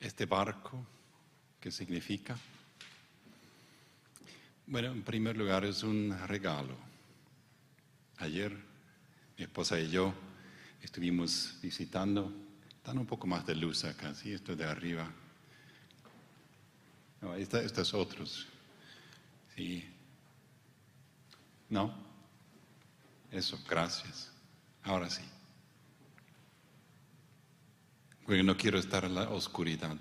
este barco, ¿qué significa? Bueno, en primer lugar es un regalo. Ayer mi esposa y yo estuvimos visitando, están un poco más de luz acá, ¿sí? Esto de arriba. No, estos otros. Sí. ¿No? Eso, gracias. Ahora sí. Porque no quiero estar en la oscuridad.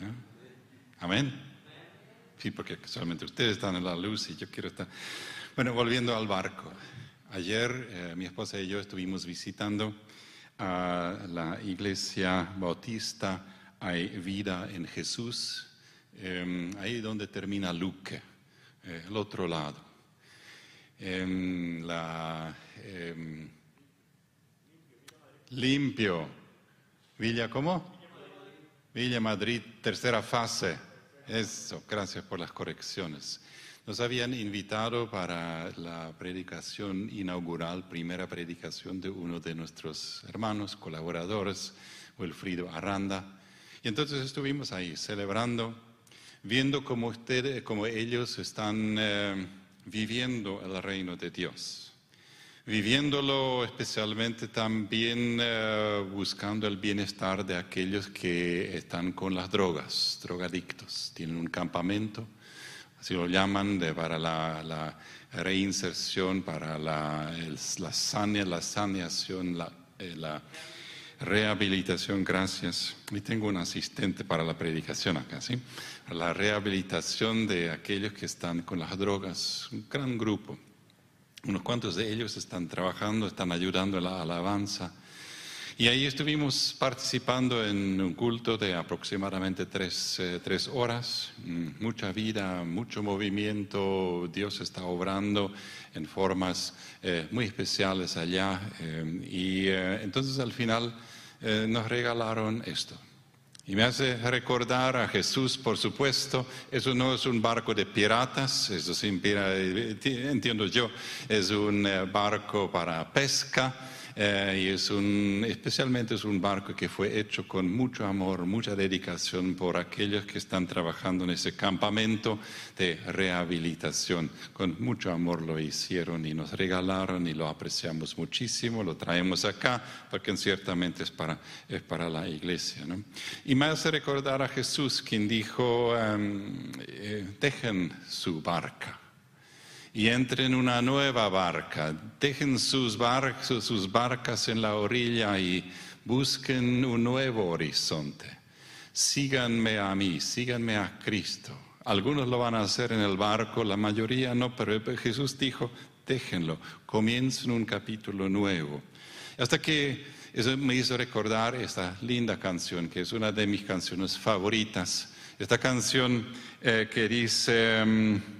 ¿Eh? Amén. Sí, porque solamente ustedes están en la luz y yo quiero estar. Bueno, volviendo al barco. Ayer eh, mi esposa y yo estuvimos visitando a la iglesia bautista Hay Vida en Jesús, em, ahí donde termina Luque, eh, el otro lado. En la, em, limpio. Villa, ¿cómo? Villa Madrid, tercera fase. Eso, gracias por las correcciones. Nos habían invitado para la predicación inaugural, primera predicación de uno de nuestros hermanos, colaboradores, Wilfrido Arranda. Y entonces estuvimos ahí celebrando, viendo cómo, ustedes, cómo ellos están eh, viviendo el reino de Dios viviéndolo especialmente también eh, buscando el bienestar de aquellos que están con las drogas, drogadictos. Tienen un campamento, así lo llaman, de, para la, reinserción, para la, la, la saneación, la, eh, la rehabilitación, gracias. Y tengo un asistente para la predicación acá, ¿sí? La rehabilitación de aquellos que están con las drogas, un gran grupo. Unos cuantos de ellos están trabajando, están ayudando a la alabanza. Y ahí estuvimos participando en un culto de aproximadamente tres, eh, horas, mm, mucha vida, mucho movimiento, Dios está obrando en formas eh, muy especiales allá. Eh, y entonces al final nos regalaron esto. Y me hace recordar a Jesús, por supuesto, eso no es un barco de piratas, eso sí, entiendo yo, es un eh, barco para pesca eh, y es un, especialmente es un barco que fue hecho con mucho amor, mucha dedicación por aquellos que están trabajando en ese campamento de rehabilitación. Con mucho amor lo hicieron y nos regalaron y lo apreciamos muchísimo, lo traemos acá porque ciertamente es para, es para la iglesia. ¿no? Y hace recordar a Jesús quien dijo, em, eh, dejen su barca y entren en una nueva barca. Dejen sus, sus barcas en la orilla y busquen un nuevo horizonte. Síganme a mí, síganme a Cristo. Algunos lo van a hacer en el barco, la mayoría no, pero Jesús dijo, déjenlo, comiencen un capítulo nuevo. Hasta que eso me hizo recordar esta linda canción, que es una de mis canciones favoritas. Esta canción eh, que dice... Mm,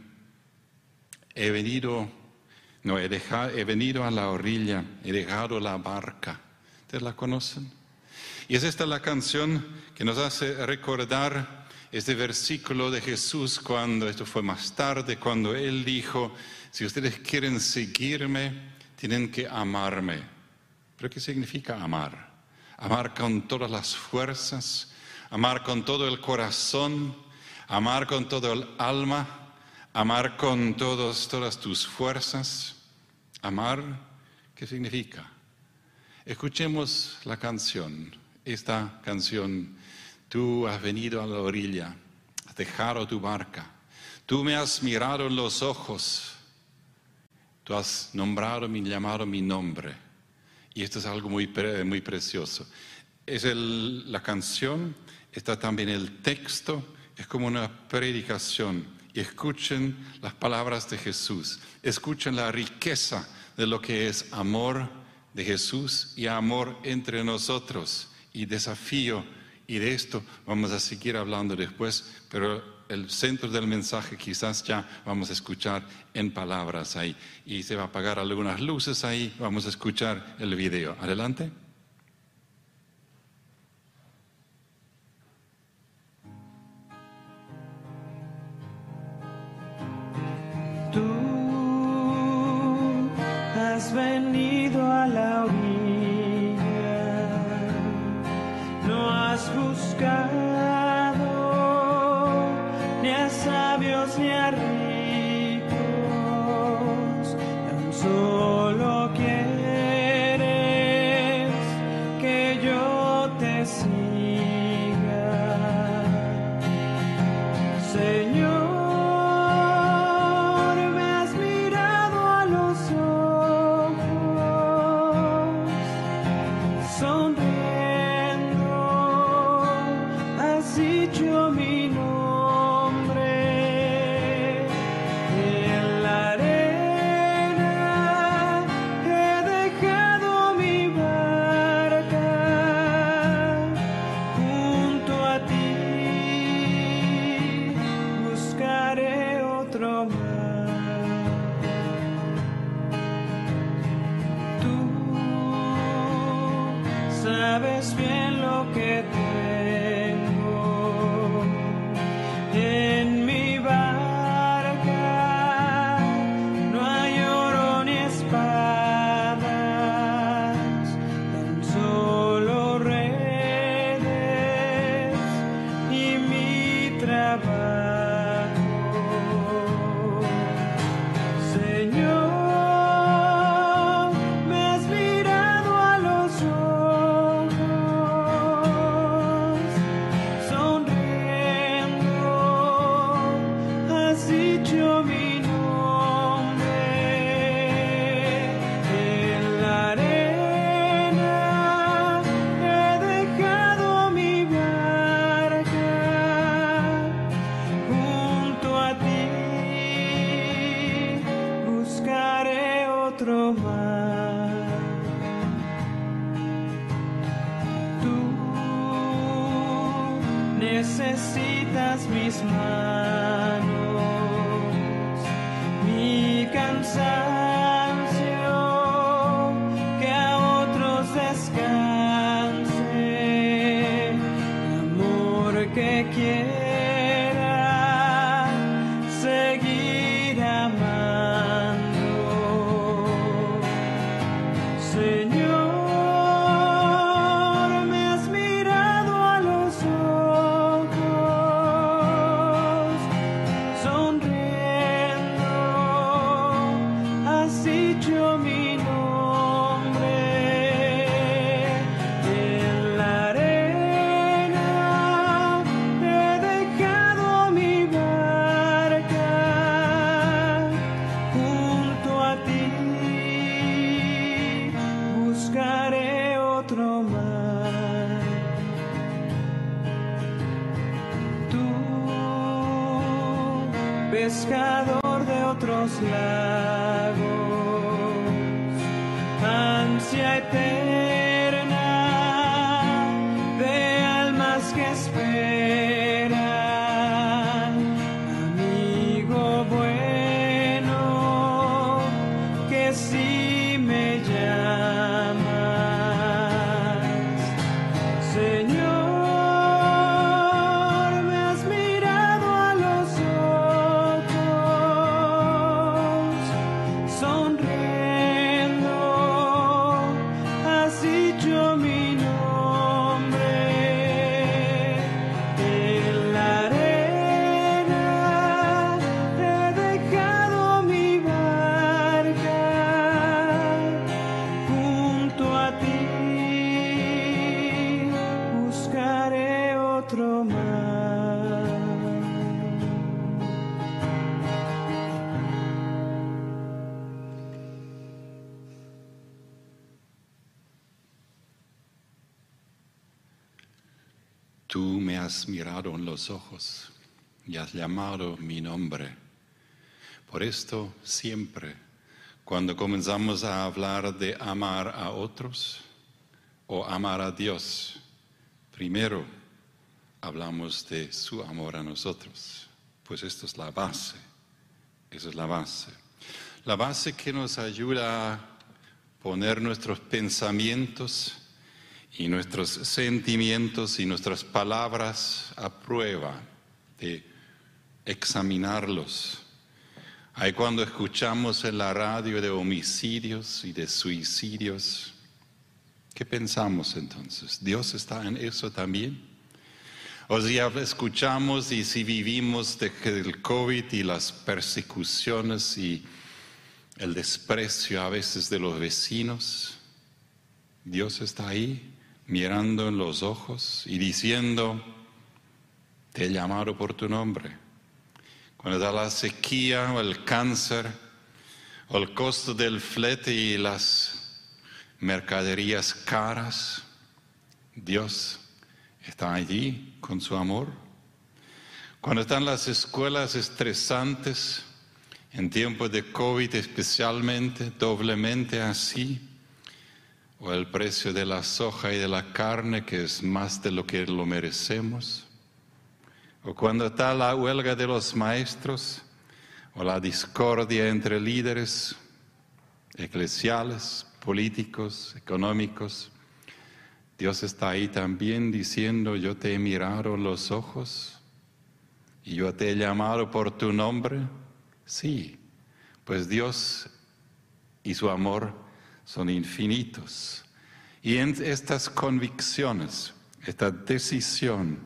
he venido, no, he, dejado, he venido a la orilla, he dejado la barca. ¿Ustedes la conocen? Y es esta la canción que nos hace recordar este versículo de Jesús cuando, esto fue más tarde, cuando Él dijo, si ustedes quieren seguirme, tienen que amarme. ¿Pero qué significa amar? Amar con todas las fuerzas, amar con todo el corazón, amar con todo el alma, Amar con todos, todas tus fuerzas. Amar, ¿qué significa? Escuchemos la canción, esta canción. Tú has venido a la orilla, has dejado tu barca. Tú me has mirado en los ojos. Tú has nombrado mi llamado mi nombre. Y esto es algo muy, muy precioso. Es la canción, está también el texto, es como una predicación escuchen las palabras de Jesús, escuchen la riqueza de lo que es amor de Jesús y amor entre nosotros y desafío. Y de esto vamos a seguir hablando después, pero el centro del mensaje quizás ya vamos a escuchar en palabras ahí. Y se va a apagar algunas luces ahí, vamos a escuchar el video. Adelante. seat as we smile. Has mirado en los ojos y has llamado mi nombre. Por esto siempre, cuando comenzamos a hablar de amar a otros o amar a Dios, primero hablamos de su amor a nosotros. Pues esto es la base, esa es la base. La base que nos ayuda a poner nuestros pensamientos y nuestros sentimientos y nuestras palabras a prueba, de examinarlos. Hay cuando escuchamos en la radio de homicidios y de suicidios, ¿qué pensamos entonces? ¿Dios está en eso también? O si escuchamos y si vivimos de el COVID y las persecuciones y el desprecio a veces de los vecinos, Dios está ahí mirando en los ojos y diciendo, te he llamado por tu nombre. Cuando da la sequía o el cáncer o el costo del flete y las mercaderías caras, Dios está allí con su amor. Cuando están las escuelas estresantes, en tiempos de COVID especialmente, doblemente así, o el precio de la soja y de la carne, que es más de lo que lo merecemos, o cuando está la huelga de los maestros, o la discordia entre líderes eclesiales, políticos, económicos, Dios está ahí también diciendo, yo te he mirado los ojos y yo te he llamado por tu nombre. Sí, pues Dios y su amor son infinitos. Y en estas convicciones, esta decisión,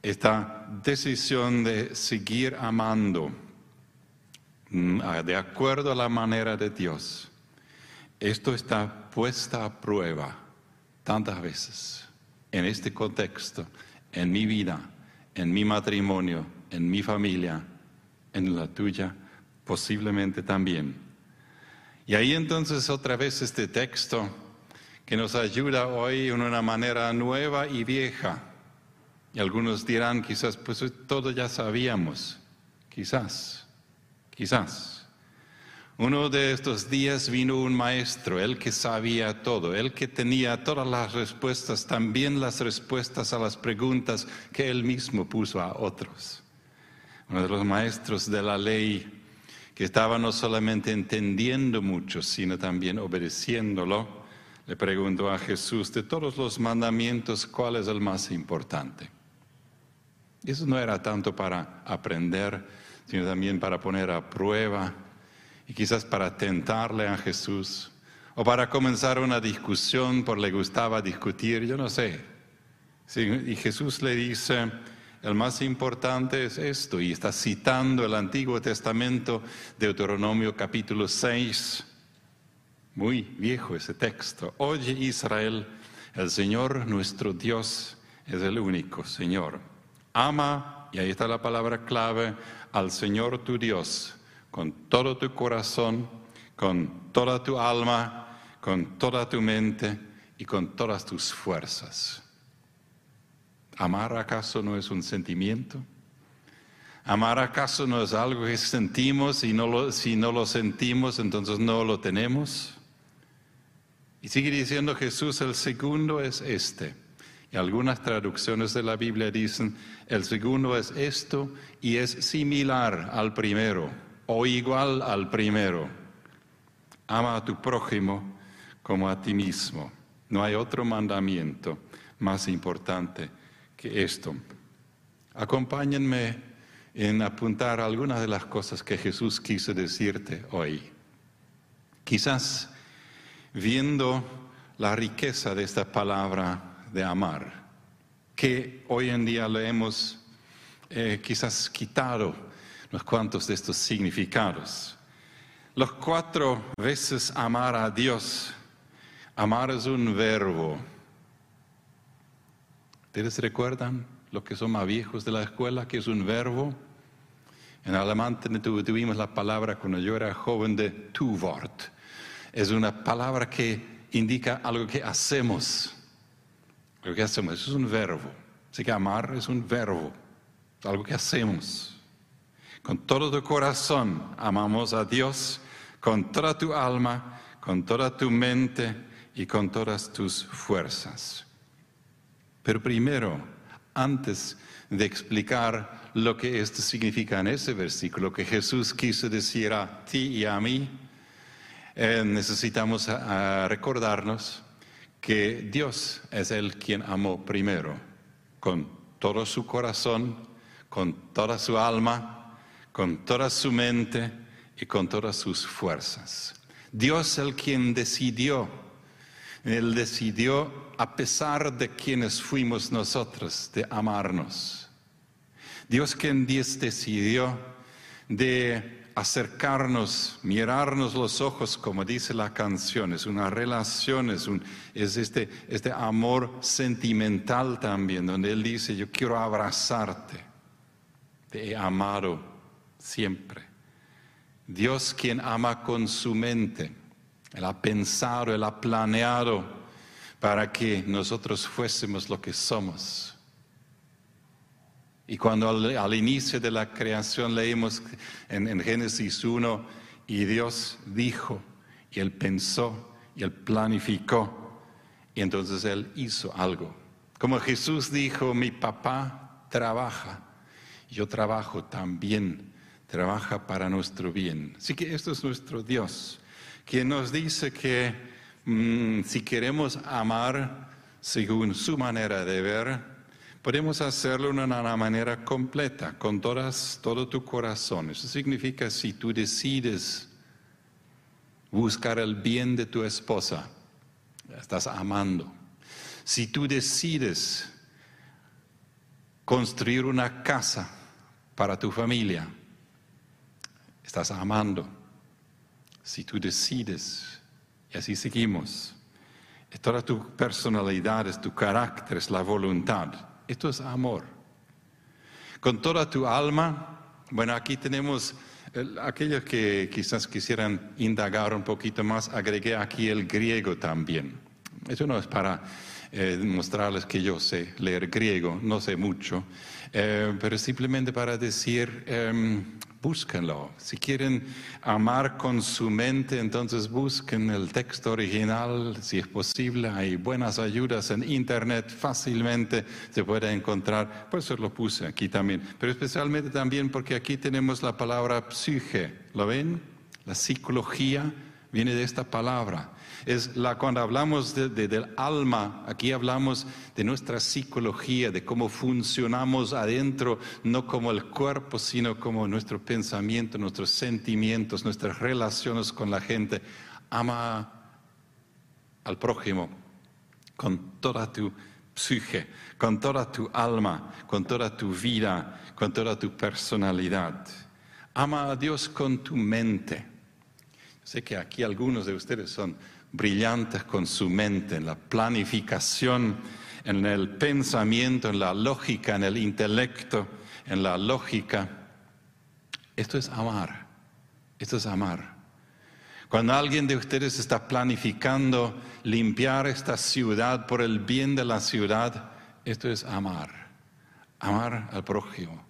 esta decisión de seguir amando mm, de acuerdo a la manera de Dios, esto está puesta a prueba tantas veces en este contexto, en mi vida, en mi matrimonio, en mi familia, en la tuya, posiblemente también. Y ahí entonces otra vez este texto que nos ayuda hoy en una manera nueva y vieja. Y algunos dirán, quizás, pues todo ya sabíamos, quizás, quizás. Uno de estos días vino un maestro, el que sabía todo, el que tenía todas las respuestas, también las respuestas a las preguntas que él mismo puso a otros. Uno de los maestros de la ley que estaba no solamente entendiendo mucho, sino también obedeciéndolo, le preguntó a Jesús, de todos los mandamientos, ¿cuál es el más importante? Eso no era tanto para aprender, sino también para poner a prueba y quizás para tentarle a Jesús o para comenzar una discusión por le gustaba discutir, yo no sé. y Jesús le dice, el más importante es esto, y está citando el Antiguo Testamento, Deuteronomio capítulo 6, muy viejo ese texto. Oye Israel, el Señor nuestro Dios es el único Señor. Ama, y ahí está la palabra clave, al Señor tu Dios con todo tu corazón, con toda tu alma, con toda tu mente y con todas tus fuerzas. ¿Amar acaso no es un sentimiento? ¿Amar acaso no es algo que sentimos y no lo, si no lo sentimos entonces no lo tenemos? Y sigue diciendo Jesús, el segundo es este. Y algunas traducciones de la Biblia dicen, el segundo es esto y es similar al primero o igual al primero. Ama a tu prójimo como a ti mismo. No hay otro mandamiento más importante que esto. Acompáñenme en apuntar algunas de las cosas que Jesús quiso decirte hoy. Quizás viendo la riqueza de esta palabra de amar, que hoy en día le hemos eh, quizás quitado unos cuantos de estos significados. Los cuatro veces amar a Dios. Amar es un verbo. ¿Ustedes recuerdan lo que son más viejos de la escuela, que es un verbo? En alemán tuvimos la palabra cuando yo era joven de tu Wort. Es una palabra que indica algo que hacemos. Lo que hacemos es un verbo. Así que amar es un verbo, algo que hacemos. Con todo tu corazón amamos a Dios, con toda tu alma, con toda tu mente y con todas tus fuerzas. Pero primero, antes de explicar lo que esto significa en ese versículo, que Jesús quiso decir a ti y a mí, eh, necesitamos recordarnos que Dios es el quien amó primero, con todo su corazón, con toda su alma, con toda su mente y con todas sus fuerzas. Dios el quien decidió Él decidió, a pesar de quienes fuimos nosotros, de amarnos. Dios quien decidió de acercarnos, mirarnos los ojos, como dice la canción, es una relación, es este, este amor sentimental también, donde Él dice, yo quiero abrazarte, te he amado siempre. Dios quien ama con su mente, Él ha pensado, Él ha planeado para que nosotros fuésemos lo que somos. Y cuando al, inicio de la creación leímos en, en, Génesis 1, y Dios dijo, y Él pensó, y Él planificó, y entonces Él hizo algo. Como Jesús dijo, mi papá trabaja, yo trabajo también, trabaja para nuestro bien. Así que esto es nuestro Dios, quien nos dice que mm, si queremos amar según su manera de ver, Podemos hacerlo de una manera completa, con todas, todo tu corazón. Eso significa si tú decides buscar el bien de tu esposa, estás amando. Si tú decides construir una casa para tu familia, estás amando. Si tú decides, y así seguimos, toda tu personalidad, es tu carácter, es la voluntad esto es amor. Con toda tu alma, bueno, aquí tenemos aquellos que quizás quisieran indagar un poquito más, agregué aquí el griego también. Eso no es para eh, mostrarles que yo sé leer griego, no sé mucho, eh, pero simplemente para decir, em, búsquenlo. Si quieren amar con su mente, entonces busquen el texto original, si es posible. Hay buenas ayudas en internet, fácilmente se puede encontrar. Por eso lo puse aquí también. Pero especialmente también porque aquí tenemos la palabra psique. ¿Lo ven? La psicología viene de esta palabra. Es la, cuando hablamos de, del alma, aquí hablamos de nuestra psicología, de cómo funcionamos adentro, no como el cuerpo, sino como nuestro pensamiento, nuestros sentimientos, nuestras relaciones con la gente. Ama al prójimo con toda tu psique, con toda tu alma, con toda tu vida, con toda tu personalidad. Ama a Dios con tu mente. Sé que aquí algunos de ustedes son brillantes con su mente, en la planificación, en el pensamiento, en la lógica, en el intelecto, en la lógica. Esto es amar, esto es amar. Cuando alguien de ustedes está planificando limpiar esta ciudad por el bien de la ciudad, esto es amar, amar al prójimo.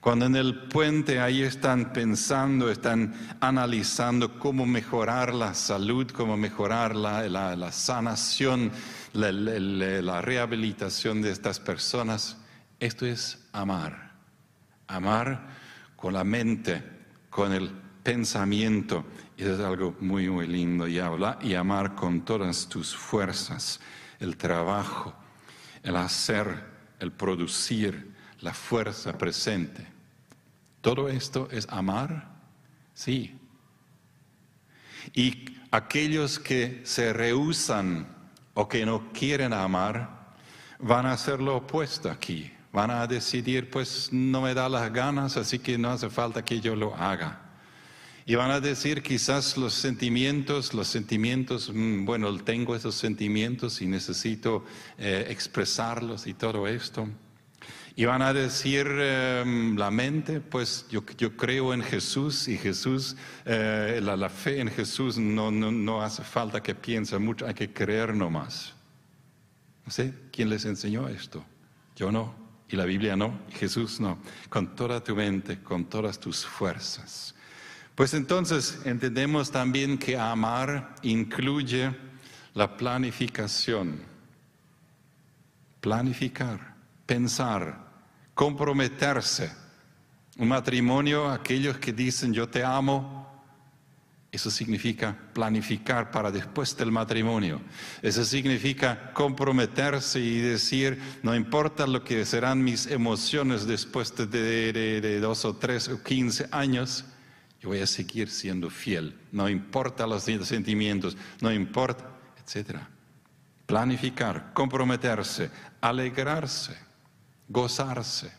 Cuando en el puente ahí están pensando, están analizando cómo mejorar la salud, cómo mejorar la, sanación, la, la rehabilitación de estas personas, esto es amar. Amar con la mente, con el pensamiento. Eso es algo muy, muy lindo. Y, habla, y amar con todas tus fuerzas, el trabajo, el hacer, el producir la fuerza presente. ¿Todo esto es amar? Sí. Y aquellos que se rehusan o que no quieren amar, van a hacer lo opuesto aquí. Van a decidir, pues no me da las ganas, así que no hace falta que yo lo haga. Y van a decir quizás los sentimientos, los sentimientos, mm, bueno, tengo esos sentimientos y necesito eh, expresarlos y todo esto. Y van a decir em, la mente, pues yo, yo, creo en Jesús y Jesús, eh, la, la, fe en Jesús no, no, no, hace falta que piense mucho, hay que creer nomás. No sé quién les enseñó esto. Yo no, y la Biblia no, y Jesús no. Con toda tu mente, con todas tus fuerzas. Pues entonces entendemos también que amar incluye la planificación. Planificar, pensar, comprometerse. Un matrimonio, aquellos que dicen yo te amo, eso significa planificar para después del matrimonio. Eso significa comprometerse y decir, no importa lo que serán mis emociones después de, dos o tres o quince años, yo voy a seguir siendo fiel. No importa los sentimientos, no importa, etc. planificar, comprometerse, alegrarse, gozarse,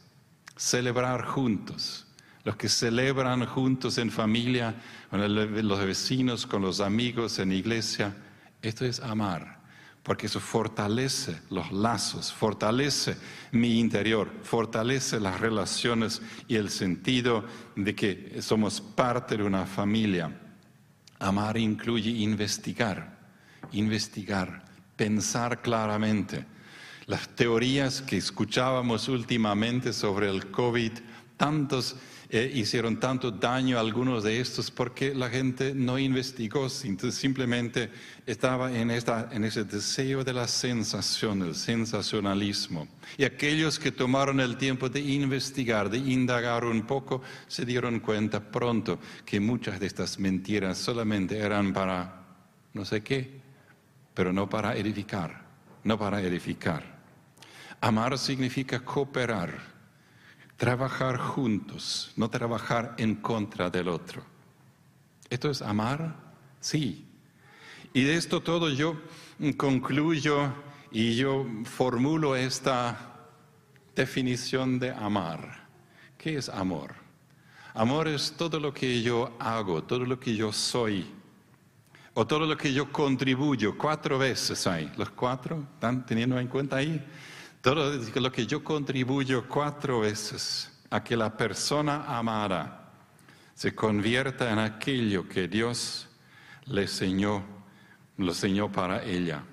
celebrar juntos. Los que celebran juntos en familia, con los vecinos, con los amigos, en iglesia, esto es amar, porque eso fortalece los lazos, fortalece mi interior, fortalece las relaciones y el sentido de que somos parte de una familia. Amar incluye investigar, investigar, pensar claramente. Las teorías que escuchábamos últimamente sobre el COVID, tantos eh, hicieron tanto daño a algunos de estos porque la gente no investigó, simplemente estaba en, esta, en ese deseo de la sensación, el sensacionalismo. Y aquellos que tomaron el tiempo de investigar, de indagar un poco, se dieron cuenta pronto que muchas de estas mentiras solamente eran para no sé qué, pero no para edificar, no para edificar. Amar significa cooperar, trabajar juntos, no trabajar en contra del otro. ¿Esto es amar? Sí. Y de esto todo yo concluyo y yo formulo esta definición de amar. ¿Qué es amor? Amor es todo lo que yo hago, todo lo que yo soy, o todo lo que yo contribuyo. Cuatro veces hay. ¿Los cuatro? ¿Están teniendo en cuenta ahí? Todo lo que yo contribuyo cuatro veces a que la persona amada se convierta en aquello que Dios le enseñó, lo enseñó para ella.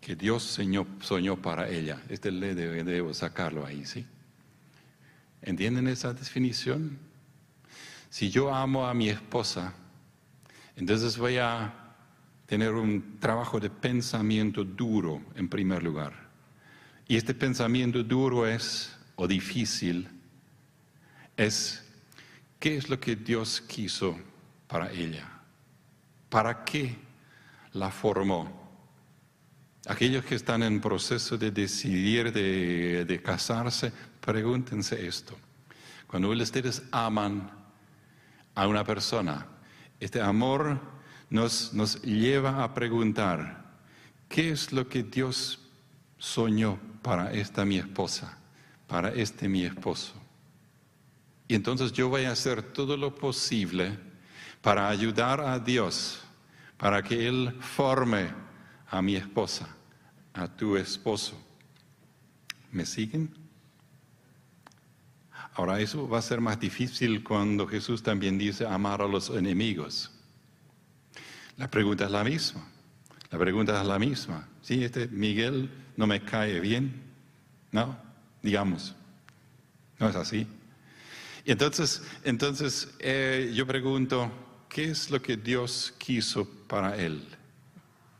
Que Dios soñó, para ella. Este le debe- debo sacarlo ahí, ¿sí? ¿Entienden esa definición? Si yo amo a mi esposa, entonces voy a tener un trabajo de pensamiento duro en primer lugar. Y este pensamiento duro es, o difícil, es, ¿qué es lo que Dios quiso para ella? ¿Para qué la formó? Aquellos que están en proceso de decidir de, casarse, pregúntense esto. Cuando ustedes aman a una persona, este amor nos lleva a preguntar, ¿qué es lo que Dios soñó para esta mi esposa, para este mi esposo? Y entonces yo voy a hacer todo lo posible para ayudar a Dios, para que Él forme a mi esposa, a tu esposo. ¿Me siguen? Ahora eso va a ser más difícil cuando Jesús también dice amar a los enemigos. La pregunta es la misma. La pregunta es la misma. Sí, este Miguel no me cae bien. No, digamos. No es así. Y entonces, entonces eh, yo pregunto, ¿qué es lo que Dios quiso para él?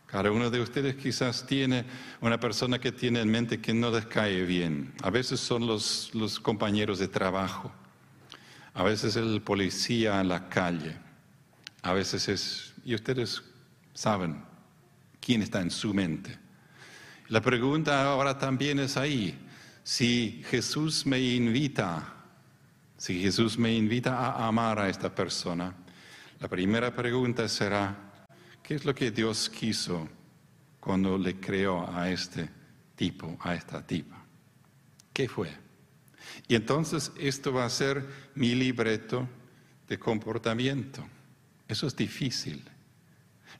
Cada uno de ustedes quizás tiene una persona que tiene en mente que no les cae bien. A veces son los, los compañeros de trabajo. A veces el policía en la calle. A veces es... Y ustedes saben quién está en su mente. La pregunta ahora también es ahí. Si Jesús me invita, si Jesús me invita a amar a esta persona, la primera pregunta será, ¿qué es lo que Dios quiso cuando le creó a este tipo, a esta tipa? ¿Qué fue? Y entonces esto va a ser mi libreto de comportamiento. Eso es difícil.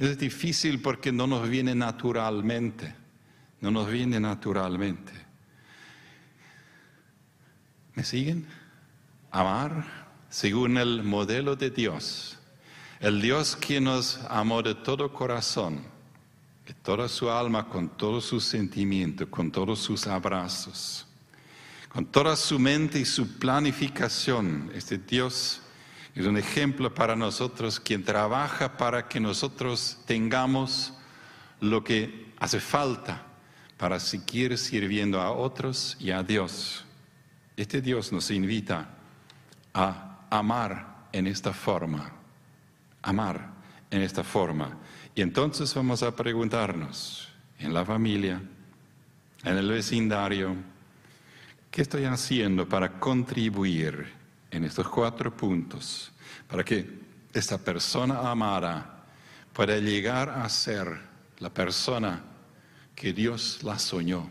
Es difícil porque no nos viene naturalmente. No nos viene naturalmente. ¿Me siguen? Amar según el modelo de Dios. El Dios que nos amó de todo corazón, de toda su alma, con todo su sentimiento, con todos sus abrazos, con toda su mente y su planificación. Este Dios es un ejemplo para nosotros, quien trabaja para que nosotros tengamos lo que hace falta para seguir sirviendo a otros y a Dios. Este Dios nos invita a amar en esta forma, amar en esta forma. Y entonces vamos a preguntarnos en la familia, en el vecindario, ¿qué estoy haciendo para contribuir en estos cuatro puntos para que esta persona amada pueda llegar a ser la persona que Dios la soñó.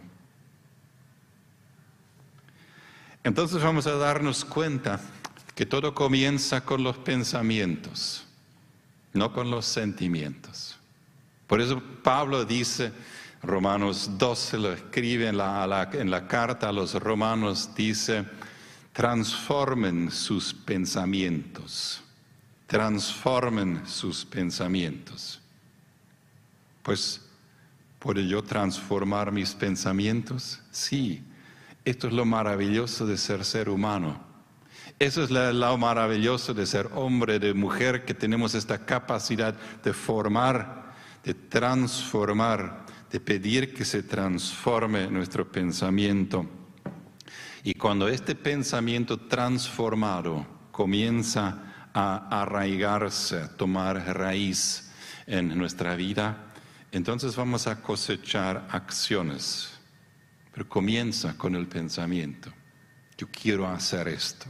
Entonces vamos a darnos cuenta que todo comienza con los pensamientos, no con los sentimientos. Por eso Pablo dice, Romanos 12 lo escribe en la, en la carta a los romanos, dice, transformen sus pensamientos, transformen sus pensamientos. Pues, ¿puedo yo transformar mis pensamientos? Sí, esto es lo maravilloso de ser ser humano. Eso es lo maravilloso de ser hombre, de mujer, que tenemos esta capacidad de formar, de transformar, de pedir que se transforme nuestro pensamiento. Y cuando este pensamiento transformado comienza a arraigarse, a tomar raíz en nuestra vida, entonces vamos a cosechar acciones. Pero comienza con el pensamiento. Yo quiero hacer esto.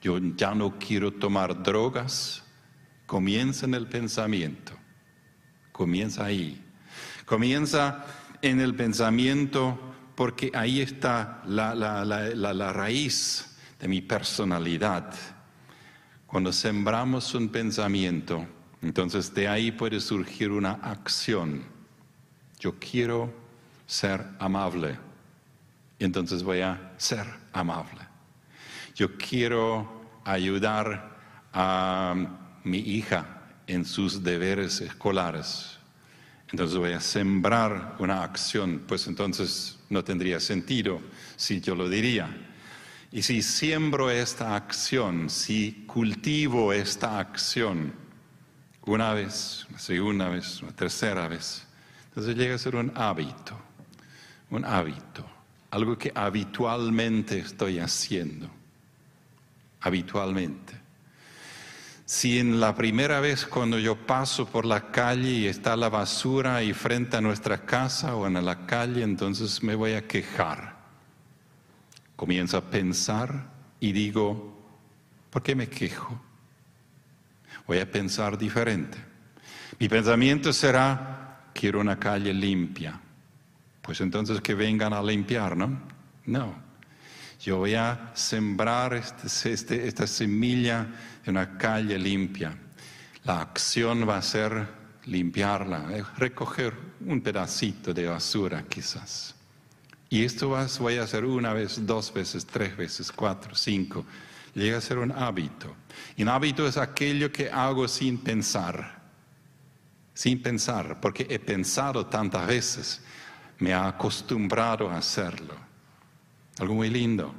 Yo ya no quiero tomar drogas. Comienza en el pensamiento. Comienza ahí. Comienza en el pensamiento porque ahí está la, raíz de mi personalidad. Cuando sembramos un pensamiento, entonces de ahí puede surgir una acción. Yo quiero ser amable. Entonces voy a ser amable. Yo quiero ayudar a mi hija en sus deberes escolares. Entonces voy a sembrar una acción, pues entonces no tendría sentido si yo lo diría. Y si siembro esta acción, si cultivo esta acción una vez, una segunda vez, una tercera vez, entonces llega a ser un hábito, un hábito, algo que habitualmente estoy haciendo, habitualmente. Si en la primera vez cuando yo paso por la calle y está la basura y frente a nuestra casa o en la calle, entonces me voy a quejar. Comienzo a pensar y digo, ¿por qué me quejo? Voy a pensar diferente. Mi pensamiento será, quiero una calle limpia. Pues entonces que vengan a limpiar, ¿no? No. Yo voy a sembrar este, este, esta semilla una calle limpia. La acción va a ser limpiarla, eh, recoger un pedacito de basura quizás. Y esto voy a hacer una vez, dos veces, tres veces, cuatro, cinco. Llega a ser un hábito. Y un hábito es aquello que hago sin pensar. Sin pensar, porque he pensado tantas veces, me he acostumbrado a hacerlo. Algo muy lindo.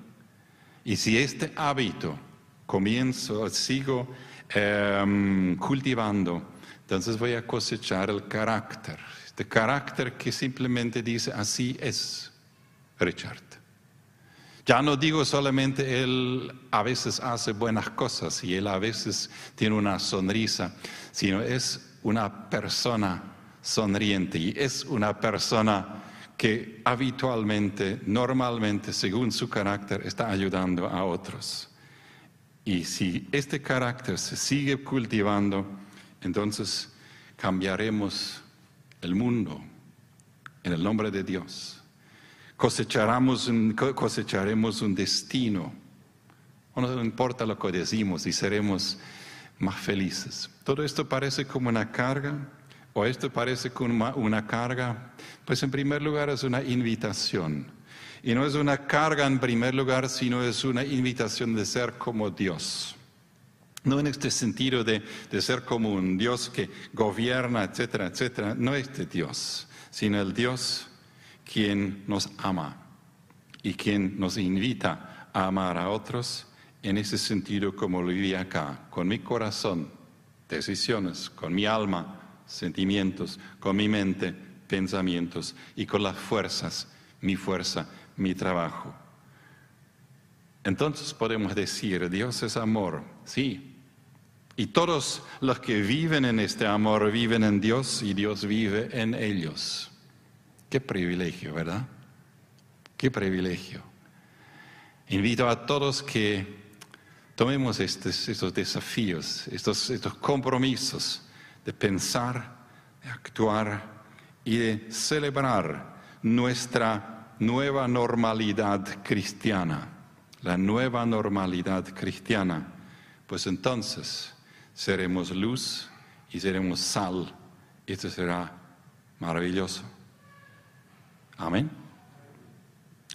Y si este hábito comienzo, sigo em, cultivando, entonces voy a cosechar el carácter. Este carácter que simplemente dice, así es Richard. Ya no digo solamente él a veces hace buenas cosas y él a veces tiene una sonrisa, sino es una persona sonriente y es una persona que habitualmente, normalmente, según su carácter, está ayudando a otros. Y si este carácter se sigue cultivando, entonces cambiaremos el mundo en el nombre de Dios. Cosecharemos un, cosecharemos un destino. No importa lo que decimos y seremos más felices. Todo esto parece como una carga, o esto parece como una carga. Pues en primer lugar es una invitación y no es una carga en primer lugar, sino es una invitación de ser como Dios. No en este sentido de, ser como un Dios que gobierna, etcétera, etcétera. No este Dios, sino el Dios quien nos ama y quien nos invita a amar a otros en ese sentido como lo viví acá, con mi corazón, decisiones, con mi alma, sentimientos, con mi mente, pensamientos y con las fuerzas, mi fuerza mi trabajo. Entonces podemos decir, Dios es amor, sí. Y todos los que viven en este amor viven en Dios y Dios vive en ellos. Qué privilegio, ¿verdad? Qué privilegio. Invito a todos que tomemos estos, desafíos, estos, estos compromisos de pensar, de actuar y de celebrar nuestra nueva normalidad cristiana, la nueva normalidad cristiana, pues entonces seremos luz y seremos sal. Esto será maravilloso. Amén.